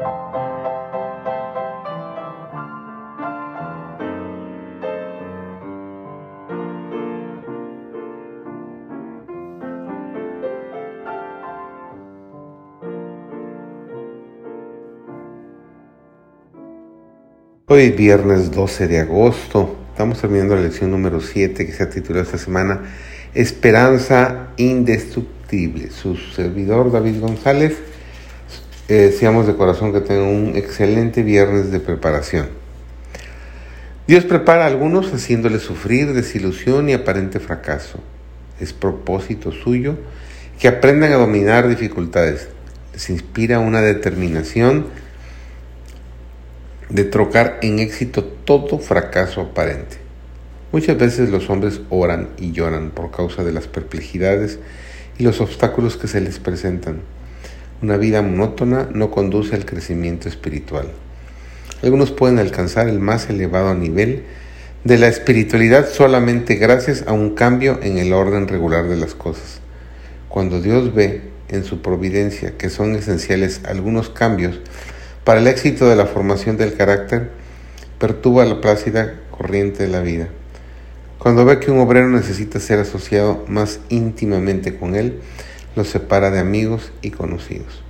Hoy viernes 12 de agosto, estamos terminando la lección número 7 que se ha titulado esta semana Esperanza Indestructible. Su servidor David González, eh, deseamos de corazón que tengan un excelente viernes de preparación. Dios prepara a algunos haciéndoles sufrir desilusión y aparente fracaso. Es propósito suyo que aprendan a dominar dificultades. Les inspira una determinación de trocar en éxito todo fracaso aparente. Muchas veces los hombres oran y lloran por causa de las perplejidades y los obstáculos que se les presentan. Una vida monótona no conduce al crecimiento espiritual. Algunos pueden alcanzar el más elevado nivel de la espiritualidad solamente gracias a un cambio en el orden regular de las cosas. Cuando Dios ve en su providencia que son esenciales algunos cambios, para el éxito de la formación del carácter, perturba la plácida corriente de la vida. Cuando ve que un obrero necesita ser asociado más íntimamente con él, lo separa de amigos y conocidos.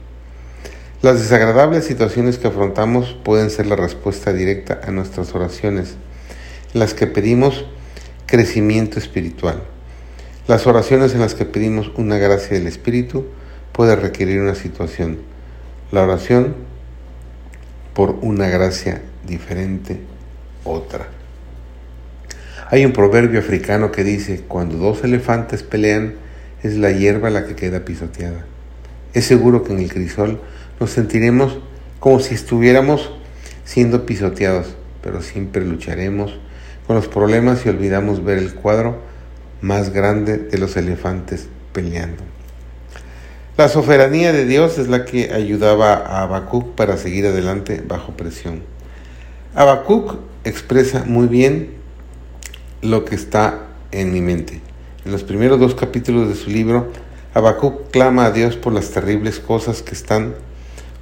Las desagradables situaciones que afrontamos pueden ser la respuesta directa a nuestras oraciones, en las que pedimos crecimiento espiritual. Las oraciones en las que pedimos una gracia del Espíritu puede requerir una situación. La oración por una gracia diferente, otra. Hay un proverbio africano que dice, cuando dos elefantes pelean, es la hierba la que queda pisoteada. Es seguro que en el crisol nos sentiremos como si estuviéramos siendo pisoteados, pero siempre lucharemos con los problemas y olvidamos ver el cuadro más grande de los elefantes peleando. La soberanía de Dios es la que ayudaba a Habacuc para seguir adelante bajo presión. Habacuc expresa muy bien lo que está en mi mente. En los primeros dos capítulos de su libro, Habacuc clama a Dios por las terribles cosas que están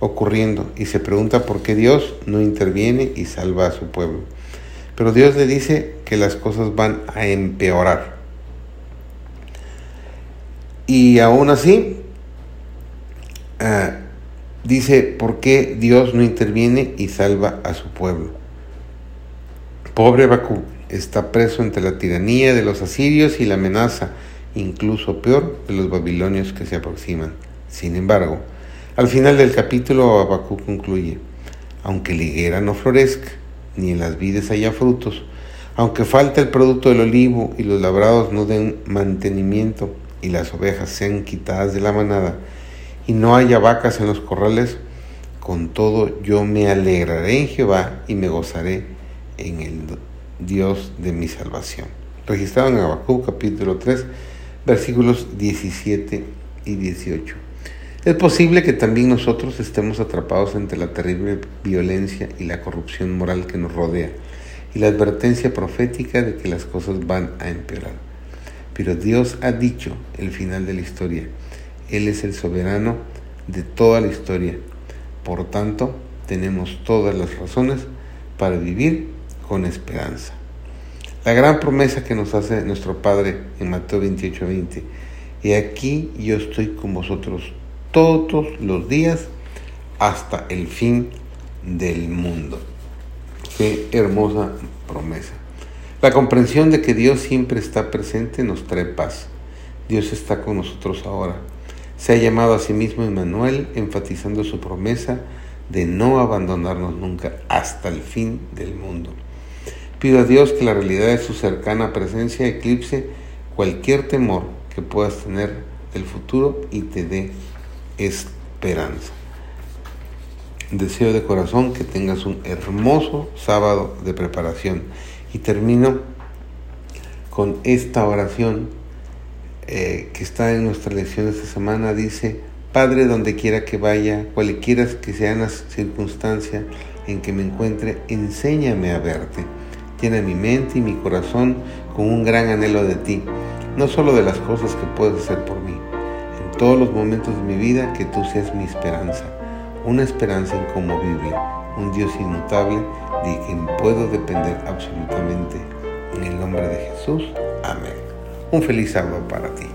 ocurriendo y se pregunta por qué Dios no interviene y salva a su pueblo. Pero Dios le dice que las cosas van a empeorar. Y aún así, Ah, dice, ¿por qué Dios no interviene y salva a su pueblo? Pobre Bakú está preso entre la tiranía de los asirios y la amenaza, incluso peor, de los babilonios que se aproximan. Sin embargo, al final del capítulo Bakú concluye, aunque la higuera no florezca, ni en las vides haya frutos, aunque falte el producto del olivo y los labrados no den mantenimiento y las ovejas sean quitadas de la manada, y no haya vacas en los corrales, con todo yo me alegraré en Jehová y me gozaré en el Dios de mi salvación. Registrado en Habacuc capítulo 3, versículos 17 y 18. Es posible que también nosotros estemos atrapados entre la terrible violencia y la corrupción moral que nos rodea y la advertencia profética de que las cosas van a empeorar. Pero Dios ha dicho el final de la historia él es el soberano de toda la historia. Por tanto, tenemos todas las razones para vivir con esperanza. La gran promesa que nos hace nuestro Padre en Mateo 28, 20. Y aquí yo estoy con vosotros todos los días hasta el fin del mundo. Qué hermosa promesa. La comprensión de que Dios siempre está presente nos trae paz. Dios está con nosotros ahora. Se ha llamado a sí mismo Emmanuel, enfatizando su promesa de no abandonarnos nunca hasta el fin del mundo. Pido a Dios que la realidad de su cercana presencia eclipse cualquier temor que puedas tener del futuro y te dé esperanza. Deseo de corazón que tengas un hermoso sábado de preparación. Y termino con esta oración eh, que está en nuestra lección esta semana dice, Padre, donde quiera que vaya, cualquiera que sean las circunstancias en que me encuentre, enséñame a verte. Tiene mi mente y mi corazón con un gran anhelo de ti, no solo de las cosas que puedes hacer por mí, en todos los momentos de mi vida que tú seas mi esperanza, una esperanza inconmovible, un Dios inmutable de quien puedo depender absolutamente. En el nombre de Jesús, amén. Un feliz sábado para ti.